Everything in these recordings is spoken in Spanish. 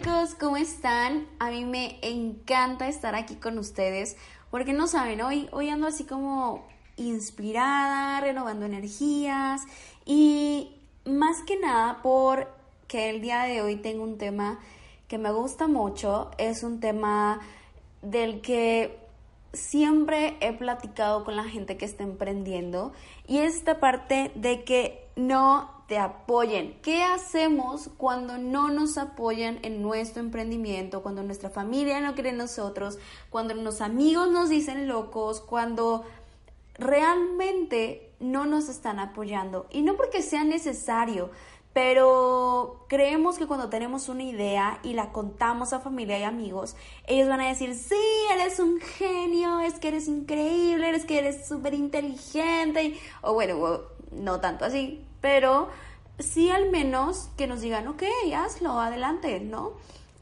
chicos, ¿cómo están? A mí me encanta estar aquí con ustedes porque no saben, hoy, hoy ando así como inspirada, renovando energías y más que nada porque el día de hoy tengo un tema que me gusta mucho, es un tema del que siempre he platicado con la gente que está emprendiendo y es esta parte de que no te apoyen. ¿Qué hacemos cuando no nos apoyan en nuestro emprendimiento? Cuando nuestra familia no cree en nosotros, cuando los amigos nos dicen locos, cuando realmente no nos están apoyando. Y no porque sea necesario, pero creemos que cuando tenemos una idea y la contamos a familia y amigos, ellos van a decir, sí, eres un genio, es que eres increíble, eres que eres súper inteligente, o bueno, no tanto así, pero sí al menos que nos digan, ok, hazlo, adelante, ¿no?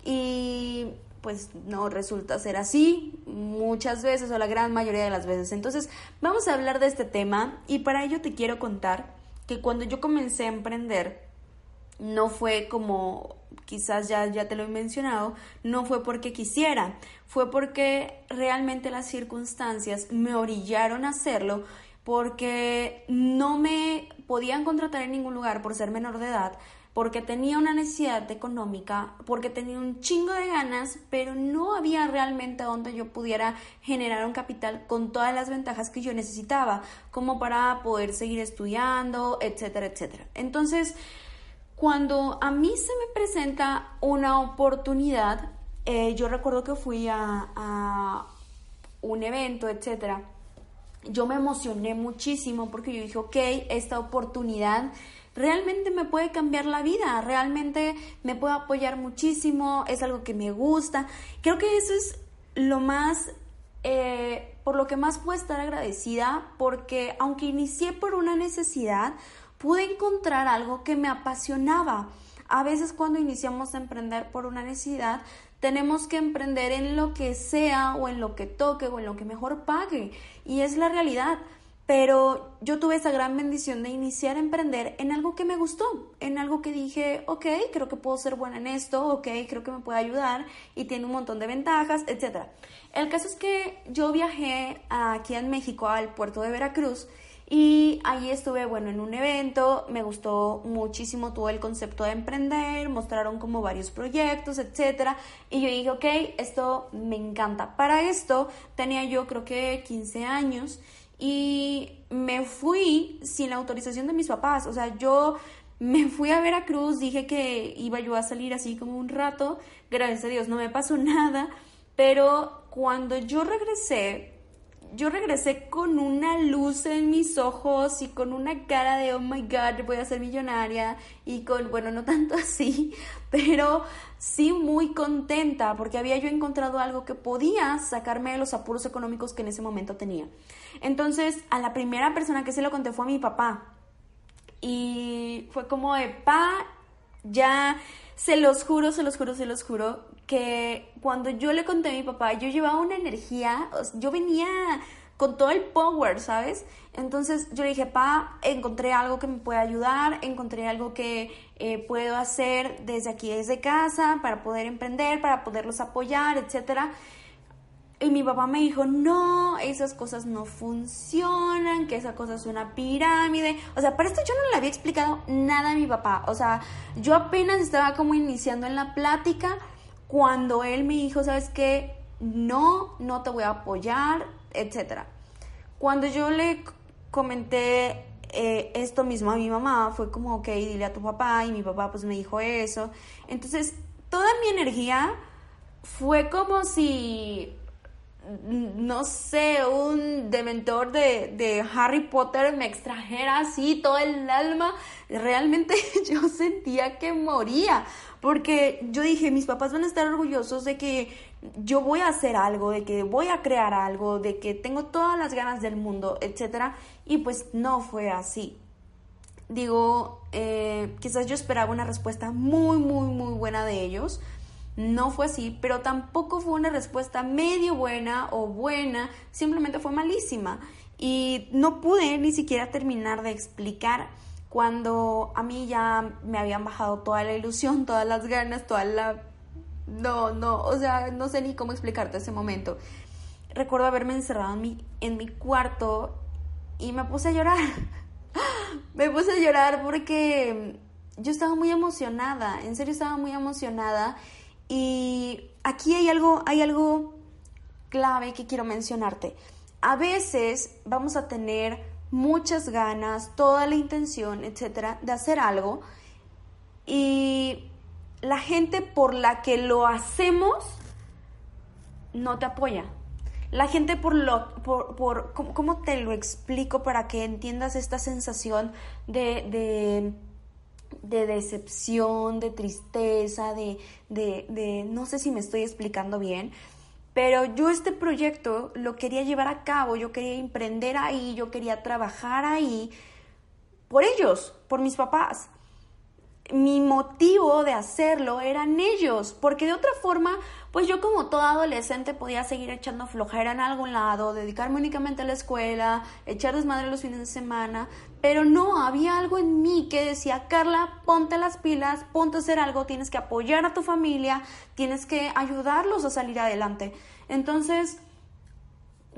Y pues no resulta ser así muchas veces o la gran mayoría de las veces. Entonces, vamos a hablar de este tema y para ello te quiero contar que cuando yo comencé a emprender, no fue como quizás ya, ya te lo he mencionado, no fue porque quisiera, fue porque realmente las circunstancias me orillaron a hacerlo porque no me podían contratar en ningún lugar por ser menor de edad, porque tenía una necesidad económica, porque tenía un chingo de ganas, pero no había realmente donde yo pudiera generar un capital con todas las ventajas que yo necesitaba, como para poder seguir estudiando, etcétera, etcétera. Entonces, cuando a mí se me presenta una oportunidad, eh, yo recuerdo que fui a, un evento, etcétera. Yo me emocioné muchísimo porque yo dije, ok, esta oportunidad realmente me puede cambiar la vida, realmente me puede apoyar muchísimo, es algo que me gusta. Creo que eso es lo más, eh, por lo que más puedo estar agradecida, porque aunque inicié por una necesidad, pude encontrar algo que me apasionaba. A veces cuando iniciamos a emprender por una necesidad, tenemos que emprender en lo que sea o en lo que toque o en lo que mejor pague. Y es la realidad. Pero yo tuve esa gran bendición de iniciar a emprender en algo que me gustó, en algo que dije, ok, creo que puedo ser buena en esto, ok, creo que me puede ayudar y tiene un montón de ventajas, etc. El caso es que yo viajé aquí en México al puerto de Veracruz y ahí estuve, bueno, en un evento, me gustó muchísimo todo el concepto de emprender, mostraron como varios proyectos, etcétera, y yo dije, ok, esto me encanta. Para esto tenía yo creo que 15 años y me fui sin la autorización de mis papás, o sea, yo me fui a Veracruz, dije que iba yo a salir así como un rato, gracias a Dios no me pasó nada, pero cuando yo regresé, yo regresé con una luz en mis ojos y con una cara de, oh my god, voy a ser millonaria y con, bueno, no tanto así, pero sí muy contenta porque había yo encontrado algo que podía sacarme de los apuros económicos que en ese momento tenía. Entonces, a la primera persona que se lo conté fue a mi papá y fue como de, pa, ya, se los juro, se los juro, se los juro, que cuando yo le conté a mi papá, yo llevaba una energía, yo venía con todo el power, ¿sabes? Entonces yo le dije, pa, encontré algo que me puede ayudar, encontré algo que eh, puedo hacer desde aquí, desde casa, para poder emprender, para poderlos apoyar, etcétera. Y mi papá me dijo, no, esas cosas no funcionan, que esa cosa es una pirámide. O sea, para esto yo no le había explicado nada a mi papá. O sea, yo apenas estaba como iniciando en la plática cuando él me dijo, ¿sabes qué? No, no te voy a apoyar, etc. Cuando yo le comenté eh, esto mismo a mi mamá, fue como, ok, dile a tu papá, y mi papá pues me dijo eso. Entonces, toda mi energía fue como si no sé, un dementor de, de, Harry Potter me extrajera así todo el alma, realmente yo sentía que moría, porque yo dije, mis papás van a estar orgullosos de que yo voy a hacer algo, de que voy a crear algo, de que tengo todas las ganas del mundo, etc. Y pues no fue así. Digo, eh, quizás yo esperaba una respuesta muy, muy, muy buena de ellos, no fue así, pero tampoco fue una respuesta medio buena o buena, simplemente fue malísima. Y no pude ni siquiera terminar de explicar cuando a mí ya me habían bajado toda la ilusión, todas las ganas, toda la no, no, o sea, no sé ni cómo explicarte ese momento. Recuerdo haberme encerrado en mi, en mi cuarto y me puse a llorar. me puse a llorar porque yo estaba muy emocionada, en serio estaba muy emocionada y aquí hay algo, hay algo clave que quiero mencionarte. A veces vamos a tener muchas ganas, toda la intención, etcétera, de hacer algo y la gente por la que lo hacemos no te apoya. La gente por lo, por, por ¿cómo, te lo explico para que entiendas esta sensación de, de, decepción, de tristeza, de, de, no sé si me estoy explicando bien, pero yo este proyecto lo quería llevar a cabo, yo quería emprender ahí, yo quería trabajar ahí por ellos, por mis papás mi motivo de hacerlo eran ellos, porque de otra forma, pues yo como toda adolescente podía seguir echando flojera en algún lado, dedicarme únicamente a la escuela, echar desmadre los fines de semana, pero no, había algo en mí que decía, Carla, ponte las pilas, ponte a hacer algo, tienes que apoyar a tu familia, tienes que ayudarlos a salir adelante. Entonces,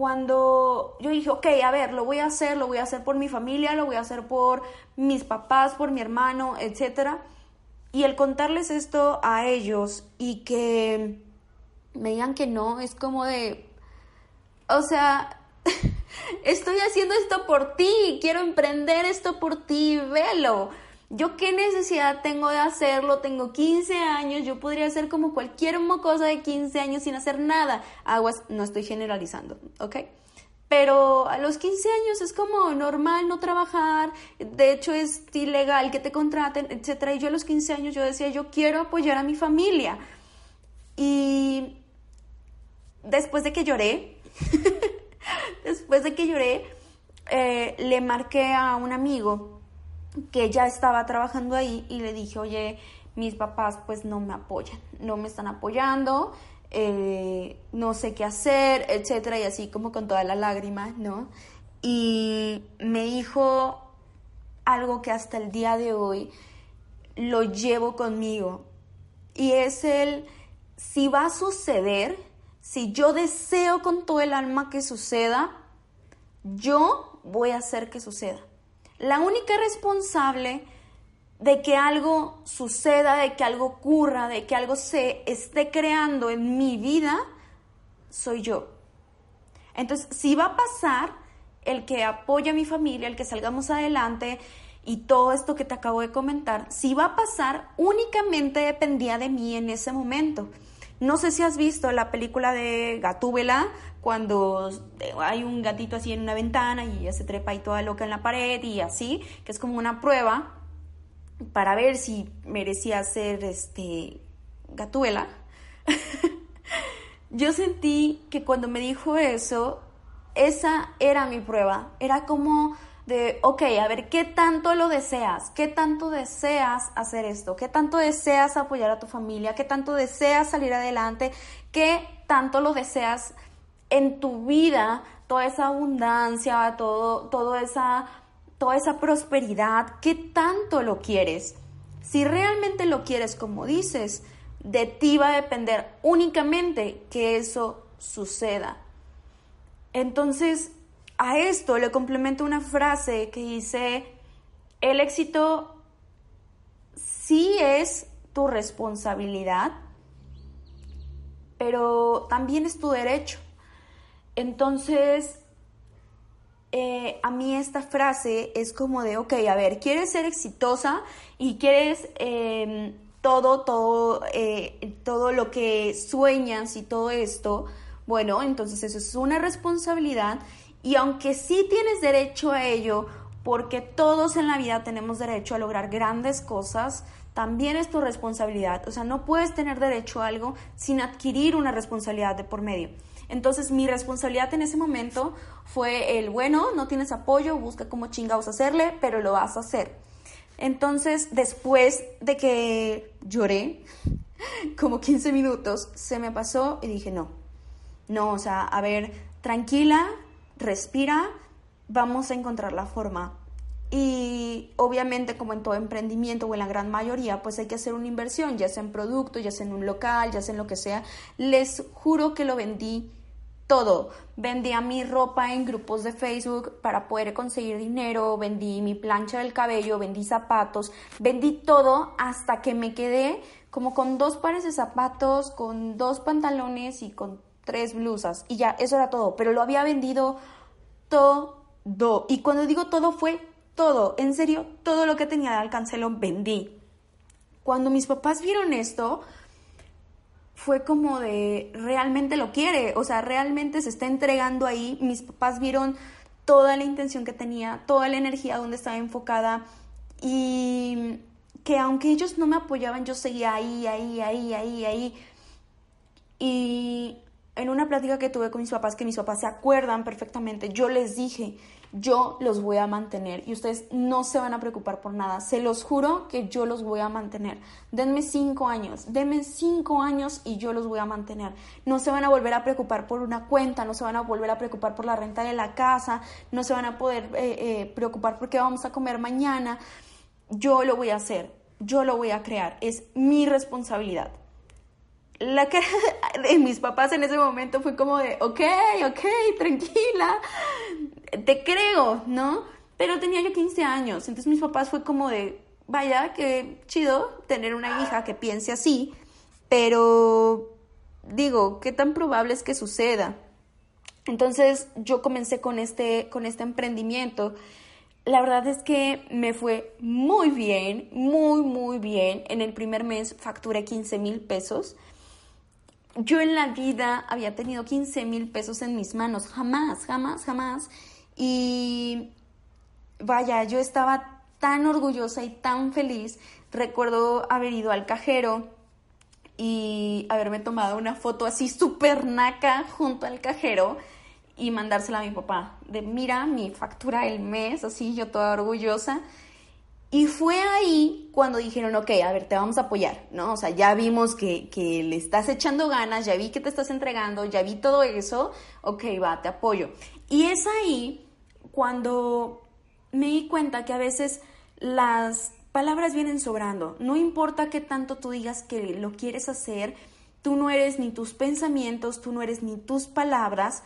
cuando yo dije, ok, a ver, lo voy a hacer, lo voy a hacer por mi familia, lo voy a hacer por mis papás, por mi hermano, etc. Y el contarles esto a ellos y que me digan que no, es como de, o sea, estoy haciendo esto por ti, quiero emprender esto por ti, velo. Yo qué necesidad tengo de hacerlo, tengo 15 años, yo podría hacer como cualquier cosa de 15 años sin hacer nada. Aguas, no estoy generalizando, ¿ok? Pero a los 15 años es como normal no trabajar, de hecho es ilegal que te contraten, etc. Y yo a los 15 años yo decía, yo quiero apoyar a mi familia. Y después de que lloré, después de que lloré, eh, le marqué a un amigo que ya estaba trabajando ahí y le dije, oye, mis papás pues no me apoyan, no me están apoyando, eh, no sé qué hacer, etcétera, y así como con toda la lágrima, ¿no? Y me dijo algo que hasta el día de hoy lo llevo conmigo, y es el, si va a suceder, si yo deseo con todo el alma que suceda, yo voy a hacer que suceda. La única responsable de que algo suceda, de que algo ocurra, de que algo se esté creando en mi vida, soy yo. Entonces, si va a pasar el que apoya a mi familia, el que salgamos adelante y todo esto que te acabo de comentar, si va a pasar, únicamente dependía de mí en ese momento. No sé si has visto la película de Gatúbela, cuando hay un gatito así en una ventana y ella se trepa ahí toda loca en la pared y así, que es como una prueba para ver si merecía ser este Gatúbela. Yo sentí que cuando me dijo eso, esa era mi prueba. Era como de, ok, a ver, ¿qué tanto lo deseas? ¿Qué tanto deseas hacer esto? ¿Qué tanto deseas apoyar a tu familia? ¿Qué tanto deseas salir adelante? ¿Qué tanto lo deseas en tu vida? Toda esa abundancia, todo, todo esa, toda esa prosperidad, ¿qué tanto lo quieres? Si realmente lo quieres como dices, de ti va a depender únicamente que eso suceda. Entonces, a esto le complemento una frase que dice, el éxito sí es tu responsabilidad, pero también es tu derecho. Entonces, eh, a mí esta frase es como de, ok, a ver, quieres ser exitosa y quieres em, todo, todo, eh, todo lo que sueñas y todo esto, bueno, entonces eso es una responsabilidad y aunque sí tienes derecho a ello, porque todos en la vida tenemos derecho a lograr grandes cosas, también es tu responsabilidad. O sea, no puedes tener derecho a algo sin adquirir una responsabilidad de por medio. Entonces, mi responsabilidad en ese momento fue el, bueno, no tienes apoyo, busca cómo chingados hacerle, pero lo vas a hacer. Entonces, después de que lloré, como 15 minutos, se me pasó y dije, no, no, o sea, a ver, tranquila, respira, vamos a encontrar la forma. Y obviamente como en todo emprendimiento o en la gran mayoría, pues hay que hacer una inversión, ya sea en producto, ya sea en un local, ya sea en lo que sea. Les juro que lo vendí todo. Vendía mi ropa en grupos de Facebook para poder conseguir dinero, vendí mi plancha del cabello, vendí zapatos, vendí todo hasta que me quedé como con dos pares de zapatos, con dos pantalones y con tres blusas. Y ya, eso era todo. Pero lo había vendido todo. Y cuando digo todo fue todo. En serio, todo lo que tenía de alcance lo vendí. Cuando mis papás vieron esto, fue como de realmente lo quiere, o sea, realmente se está entregando ahí. Mis papás vieron toda la intención que tenía, toda la energía donde estaba enfocada y que aunque ellos no me apoyaban, yo seguía ahí, ahí, ahí, ahí, ahí. Y en una plática que tuve con mis papás, que mis papás se acuerdan perfectamente, yo les dije, yo los voy a mantener y ustedes no se van a preocupar por nada. Se los juro que yo los voy a mantener. Denme cinco años, denme cinco años y yo los voy a mantener. No se van a volver a preocupar por una cuenta, no se van a volver a preocupar por la renta de la casa, no se van a poder eh, eh, preocupar por qué vamos a comer mañana. Yo lo voy a hacer, yo lo voy a crear, es mi responsabilidad la cara de mis papás en ese momento fue como de, ok, ok, tranquila, te creo, ¿no? Pero tenía yo 15 años, entonces mis papás fue como de, vaya, qué chido tener una hija que piense así, pero digo, ¿qué tan probable es que suceda? Entonces yo comencé con este, con este emprendimiento. La verdad es que me fue muy bien, muy, muy bien. En el primer mes facturé 15 mil pesos yo en la vida había tenido 15 mil pesos en mis manos, jamás, jamás, jamás. Y vaya, yo estaba tan orgullosa y tan feliz. Recuerdo haber ido al cajero y haberme tomado una foto así súper naca junto al cajero y mandársela a mi papá. De mira mi factura del mes, así yo toda orgullosa. Y fue ahí cuando dijeron, ok, a ver, te vamos a apoyar, ¿no? O sea, ya vimos que, que, le estás echando ganas, ya vi que te estás entregando, ya vi todo eso, ok, va, te apoyo. Y es ahí cuando me di cuenta que a veces las palabras vienen sobrando. No importa qué tanto tú digas que lo quieres hacer, tú no eres ni tus pensamientos, tú no eres ni tus palabras,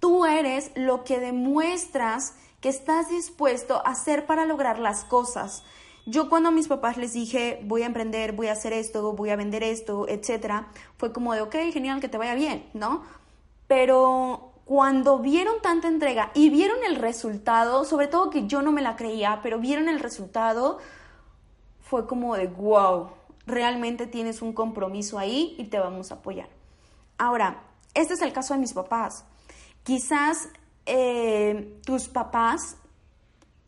tú eres lo que demuestras que estás dispuesto a hacer para lograr las cosas. Yo cuando a mis papás les dije, voy a emprender, voy a hacer esto, voy a vender esto, etcétera, fue como de, ok, genial, que te vaya bien, ¿no? Pero cuando vieron tanta entrega y vieron el resultado, sobre todo que yo no me la creía, pero vieron el resultado, fue como de, wow, realmente tienes un compromiso ahí y te vamos a apoyar. Ahora, este es el caso de mis papás. Quizás eh, tus papás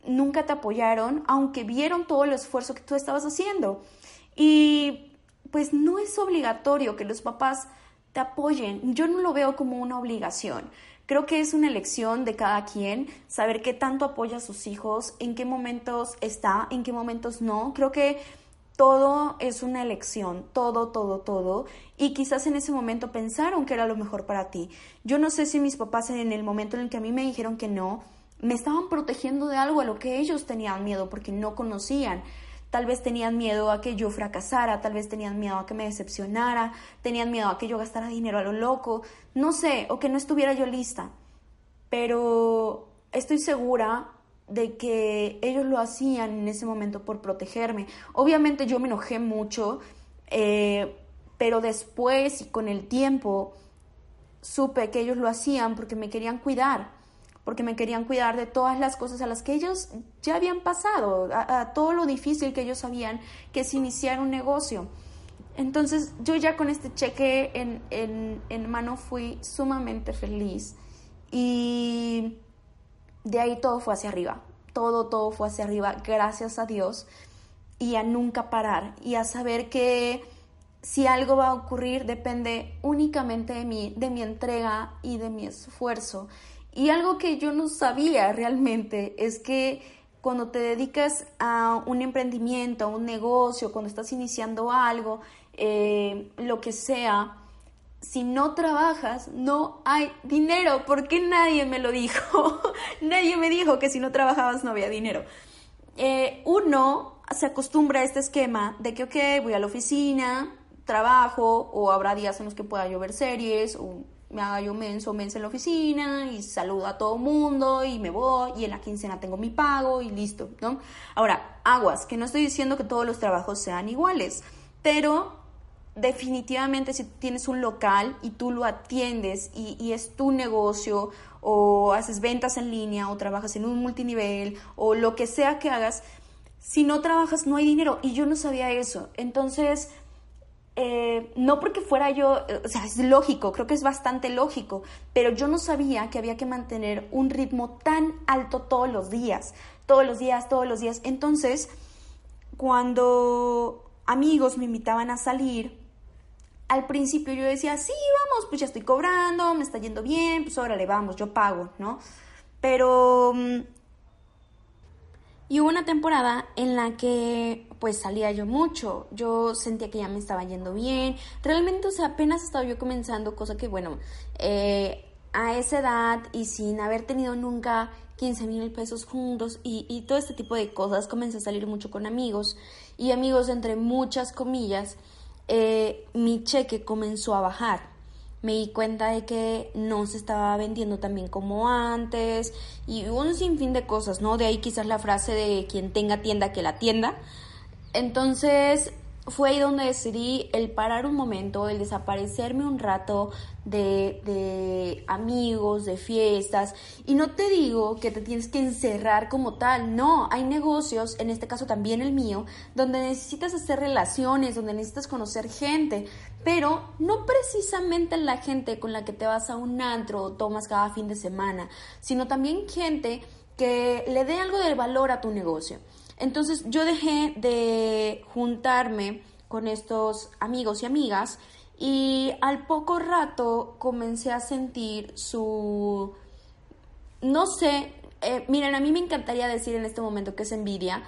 nunca te apoyaron, aunque vieron todo el esfuerzo que tú estabas haciendo. Y pues no es obligatorio que los papás te apoyen. Yo no lo veo como una obligación. Creo que es una elección de cada quien saber qué tanto apoya a sus hijos, en qué momentos está, en qué momentos no. Creo que todo es una elección, todo, todo, todo. Y quizás en ese momento pensaron que era lo mejor para ti. Yo no sé si mis papás en el momento en el que a mí me dijeron que no, me estaban protegiendo de algo a lo que ellos tenían miedo porque no conocían. Tal vez tenían miedo a que yo fracasara, tal vez tenían miedo a que me decepcionara, tenían miedo a que yo gastara dinero a lo loco, no sé, o que no estuviera yo lista. Pero estoy segura de que ellos lo hacían en ese momento por protegerme. Obviamente yo me enojé mucho, eh, pero después y con el tiempo supe que ellos lo hacían porque me querían cuidar, porque me querían cuidar de todas las cosas a las que ellos ya habían pasado, a, todo lo difícil que ellos sabían que es iniciar un negocio. Entonces yo ya con este cheque en, en, en mano fui sumamente feliz y de ahí todo fue hacia arriba, todo, todo fue hacia arriba, gracias a Dios, y a nunca parar, y a saber que si algo va a ocurrir depende únicamente de mí, de mi entrega y de mi esfuerzo. Y algo que yo no sabía realmente es que cuando te dedicas a un emprendimiento, a un negocio, cuando estás iniciando algo, eh, lo que sea, si no trabajas, no hay dinero. ¿Por qué nadie me lo dijo? nadie me dijo que si no trabajabas no había dinero. eh, uno se acostumbra a este esquema de que, ok, voy a la oficina, trabajo, o habrá días en los que pueda yo ver series, o me haga yo menso, menso en la oficina, y saludo a todo mundo, y me voy, y en la quincena tengo mi pago, y listo, ¿no? Ahora, aguas, que no estoy diciendo que todos los trabajos sean iguales, pero definitivamente si tienes un local y tú lo atiendes y, y, es tu negocio o haces ventas en línea o trabajas en un multinivel o lo que sea que hagas, si no trabajas no hay dinero y yo no sabía eso. Entonces, eh, no porque fuera yo, o sea, es lógico, creo que es bastante lógico, pero yo no sabía que había que mantener un ritmo tan alto todos los días, todos los días, todos los días. Entonces, cuando amigos me invitaban a salir, al principio yo decía, sí, vamos, pues ya estoy cobrando, me está yendo bien, pues órale, vamos, yo pago, ¿no? Pero mm, y hubo una temporada en la que pues salía yo mucho, yo sentía que ya me estaba yendo bien, realmente, o sea, apenas estaba yo comenzando, cosa que bueno, eh, a esa edad y sin haber tenido nunca 15 mil pesos juntos y, todo este tipo de cosas, comencé a salir mucho con amigos y amigos entre muchas comillas, eh, mi cheque comenzó a bajar me di cuenta de que no se estaba vendiendo tan bien como antes y un sinfín de cosas, ¿no? De ahí quizás la frase de quien tenga tienda que la tienda. Entonces fue ahí donde decidí el parar un momento, el desaparecerme un rato de, de, amigos, de fiestas. Y no te digo que te tienes que encerrar como tal, no, hay negocios, en este caso también el mío, donde necesitas hacer relaciones, donde necesitas conocer gente, pero no precisamente la gente con la que te vas a un antro o tomas cada fin de semana, sino también gente que le dé algo de valor a tu negocio. Entonces yo dejé de juntarme con estos amigos y amigas y al poco rato comencé a sentir su... No sé, eh, miren, a mí me encantaría decir en este momento que es envidia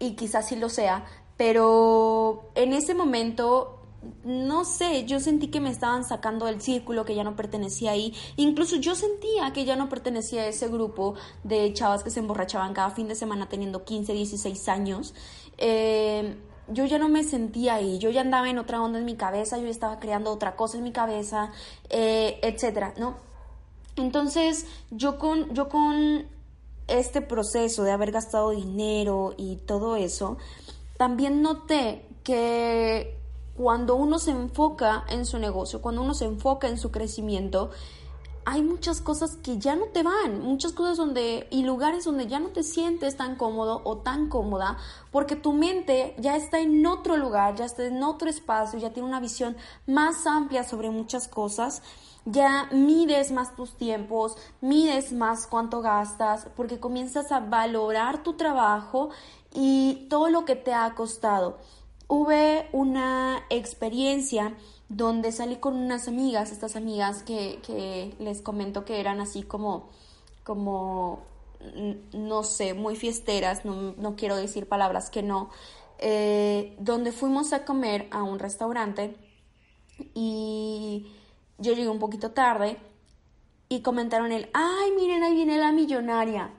y quizás sí lo sea, pero en ese momento no sé, yo sentí que me estaban sacando del círculo, que ya no pertenecía ahí. Incluso yo sentía que ya no pertenecía a ese grupo de chavas que se emborrachaban cada fin de semana teniendo 15, 16 años. Eh, yo ya no me sentía ahí, yo ya andaba en otra onda en mi cabeza, yo estaba creando otra cosa en mi cabeza, eh, etcétera, ¿no? Entonces, yo con, yo con este proceso de haber gastado dinero y todo eso, también noté que cuando uno se enfoca en su negocio, cuando uno se enfoca en su crecimiento, hay muchas cosas que ya no te van, muchas cosas donde y lugares donde ya no te sientes tan cómodo o tan cómoda porque tu mente ya está en otro lugar, ya está en otro espacio, ya tiene una visión más amplia sobre muchas cosas. Ya mides más tus tiempos, mides más cuánto gastas, porque comienzas a valorar tu trabajo y todo lo que te ha costado hubo una experiencia donde salí con unas amigas, estas amigas que, les comento que eran así como, como, no sé, muy fiesteras, no, quiero decir palabras que no, eh, donde fuimos a comer a un restaurante y yo llegué un poquito tarde y comentaron el, ay, miren, ahí viene la millonaria.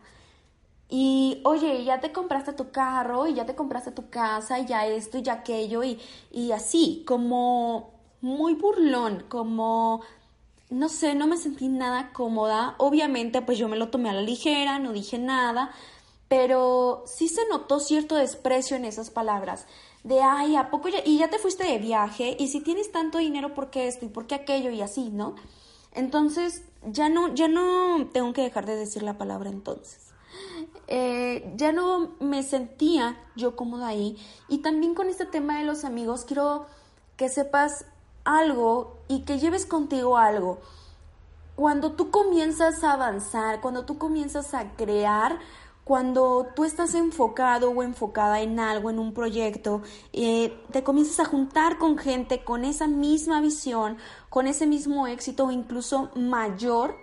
Y oye, ya te compraste tu carro y ya te compraste tu casa y ya esto y ya aquello y, y así, como muy burlón, como no sé, no me sentí nada cómoda. Obviamente, pues yo me lo tomé a la ligera, no dije nada, pero sí se notó cierto desprecio en esas palabras. De, ay, ¿a poco ya? Y ya te fuiste de viaje, y si tienes tanto dinero, ¿por qué esto y por qué aquello? Y así, ¿no? Entonces, ya no, ya no tengo que dejar de decir la palabra entonces. Eh, ya no me sentía yo cómoda ahí. Y también con este tema de los amigos, quiero que sepas algo y que lleves contigo algo. Cuando tú comienzas a avanzar, cuando tú comienzas a crear, cuando tú estás enfocado o enfocada en algo, en un proyecto, eh, te comienzas a juntar con gente con esa misma visión, con ese mismo éxito o incluso mayor,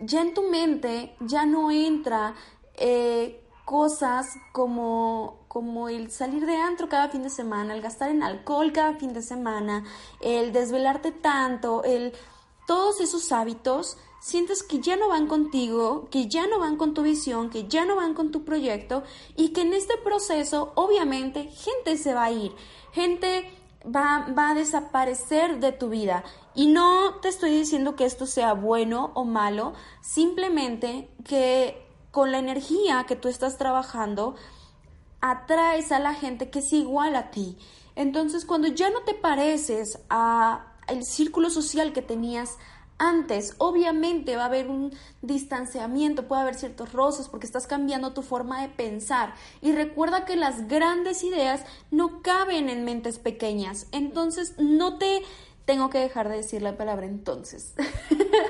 ya en tu mente ya no entra eh, cosas como, como el salir de antro cada fin de semana, el gastar en alcohol cada fin de semana, el desvelarte tanto, el todos esos hábitos sientes que ya no van contigo, que ya no van con tu visión, que ya no van con tu proyecto y que en este proceso obviamente gente se va a ir, gente va, va a desaparecer de tu vida. Y no te estoy diciendo que esto sea bueno o malo, simplemente que con la energía que tú estás trabajando, atraes a la gente que es igual a ti. Entonces, cuando ya no te pareces a el círculo social que tenías antes, obviamente va a haber un distanciamiento, puede haber ciertos roces porque estás cambiando tu forma de pensar. Y recuerda que las grandes ideas no caben en mentes pequeñas. Entonces, no te tengo que dejar de decir la palabra entonces.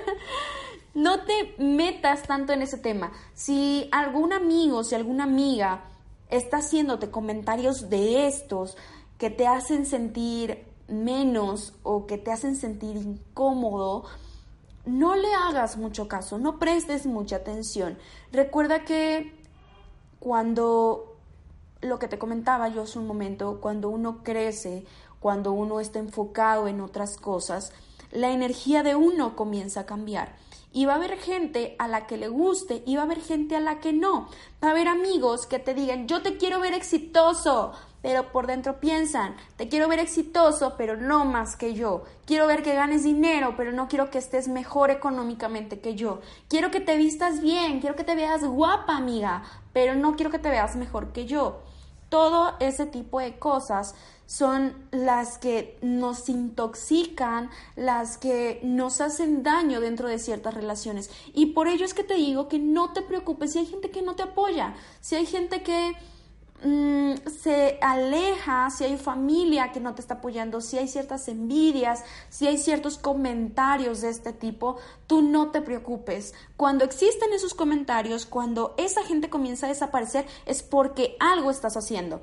no te metas tanto en ese tema. Si algún amigo, si alguna amiga está haciéndote comentarios de estos que te hacen sentir menos o que te hacen sentir incómodo, no le hagas mucho caso, no prestes mucha atención. Recuerda que cuando lo que te comentaba yo hace un momento, cuando uno crece, cuando uno está enfocado en otras cosas, la energía de uno comienza a cambiar. Y va a haber gente a la que le guste y va a haber gente a la que no. Va a haber amigos que te digan, yo te quiero ver exitoso, pero por dentro piensan, te quiero ver exitoso, pero no más que yo. Quiero ver que ganes dinero, pero no quiero que estés mejor económicamente que yo. Quiero que te vistas bien, quiero que te veas guapa, amiga, pero no quiero que te veas mejor que yo. Todo ese tipo de cosas son las que nos intoxican, las que nos hacen daño dentro de ciertas relaciones. Y por ello es que te digo que no te preocupes si hay gente que no te apoya, si hay gente que mm, se aleja, si hay familia que no te está apoyando, si hay ciertas envidias, si hay ciertos comentarios de este tipo, tú no te preocupes. Cuando existen esos comentarios, cuando esa gente comienza a desaparecer, es porque algo estás haciendo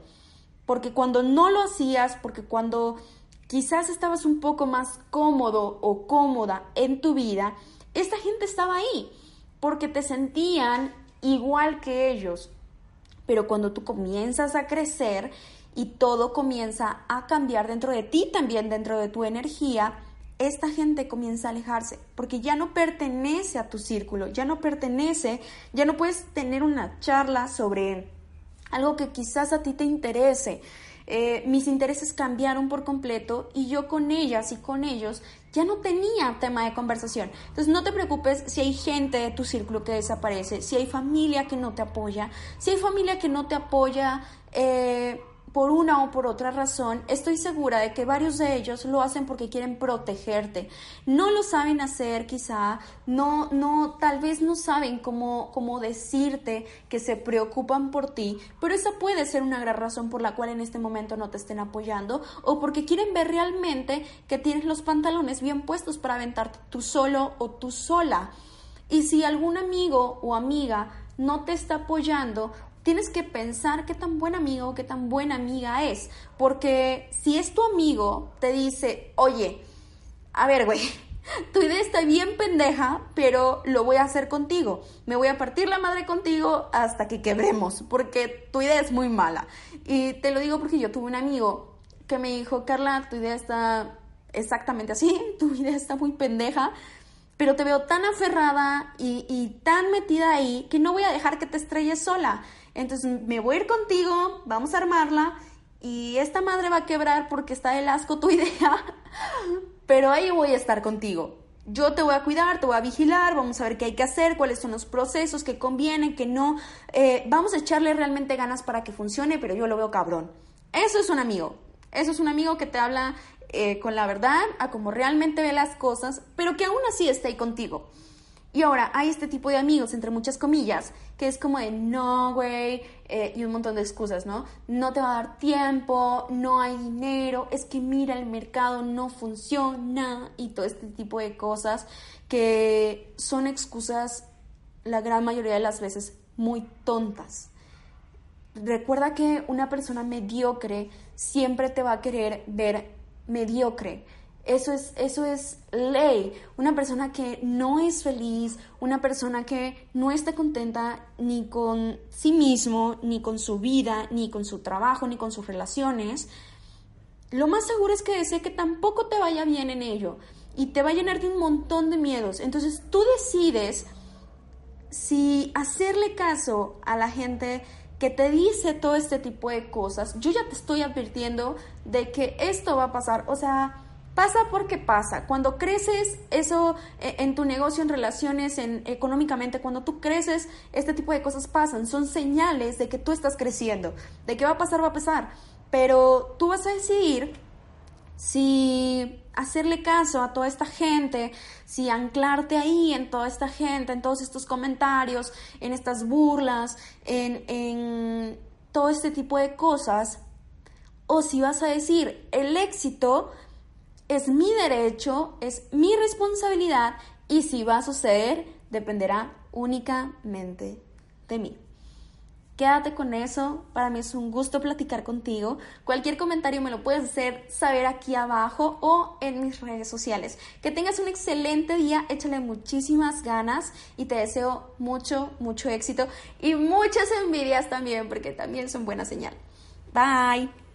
porque cuando no lo hacías, porque cuando quizás estabas un poco más cómodo o cómoda en tu vida, esta gente estaba ahí, porque te sentían igual que ellos. Pero cuando tú comienzas a crecer y todo comienza a cambiar dentro de ti, también dentro de tu energía, esta gente comienza a alejarse porque ya no pertenece a tu círculo, ya no pertenece, ya no puedes tener una charla sobre algo que quizás a ti te interese. Eh, mis intereses cambiaron por completo y yo con ellas y con ellos ya no tenía tema de conversación. Entonces no te preocupes si hay gente de tu círculo que desaparece, si hay familia que no te apoya, si hay familia que no te apoya. Eh, por una o por otra razón, estoy segura de que varios de ellos lo hacen porque quieren protegerte. No lo saben hacer, quizá, no, no, tal vez no saben cómo, cómo decirte que se preocupan por ti, pero esa puede ser una gran razón por la cual en este momento no te estén apoyando o porque quieren ver realmente que tienes los pantalones bien puestos para aventarte tú solo o tú sola. Y si algún amigo o amiga no te está apoyando, tienes que pensar qué tan buen amigo qué tan buena amiga es. Porque si es tu amigo, te dice, oye, a ver, güey, tu idea está bien pendeja, pero lo voy a hacer contigo. Me voy a partir la madre contigo hasta que quebremos, porque tu idea es muy mala. Y te lo digo porque yo tuve un amigo que me dijo, Carla, tu idea está exactamente así, tu idea está muy pendeja, pero te veo tan aferrada y, y tan metida ahí que no voy a dejar que te estrelles sola. Entonces me voy a ir contigo, vamos a armarla y esta madre va a quebrar porque está el asco tu idea, pero ahí voy a estar contigo. Yo te voy a cuidar, te voy a vigilar, vamos a ver qué hay que hacer, cuáles son los procesos que convienen, que no. Eh, vamos a echarle realmente ganas para que funcione, pero yo lo veo cabrón. Eso es un amigo. Eso es un amigo que te habla eh, con la verdad, a cómo realmente ve las cosas, pero que aún así está ahí contigo. Y ahora hay este tipo de amigos, entre muchas comillas, que es como de no, güey, eh, y un montón de excusas, ¿no? No te va a dar tiempo, no hay dinero, es que mira, el mercado no funciona y todo este tipo de cosas que son excusas la gran mayoría de las veces muy tontas. Recuerda que una persona mediocre siempre te va a querer ver mediocre eso es, eso es ley. Una persona que no es feliz, una persona que no está contenta ni con sí mismo, ni con su vida, ni con su trabajo, ni con sus relaciones, lo más seguro es que desee que tampoco te vaya bien en ello. y te va a llenar de un montón de miedos. Entonces tú decides si hacerle caso a la gente que te dice todo este tipo de cosas. Yo ya te estoy advirtiendo de que esto va a pasar. O sea, pasa porque pasa. Cuando creces eso eh, en tu negocio, en relaciones, en económicamente, cuando tú creces, este tipo de cosas pasan. Son señales de que tú estás creciendo. De que va a pasar, va a pasar. Pero tú vas a decidir si hacerle caso a toda esta gente, si anclarte ahí en toda esta gente, en todos estos comentarios, en estas burlas, en, en todo este tipo de cosas, o si vas a decir, el éxito es mi derecho, es mi responsabilidad y si va a suceder dependerá únicamente de mí. Quédate con eso, para mí es un gusto platicar contigo. Cualquier comentario me lo puedes hacer saber aquí abajo o en mis redes sociales. Que tengas un excelente día, échale muchísimas ganas y te deseo mucho, mucho éxito y muchas envidias también, porque también son buena señal. Bye.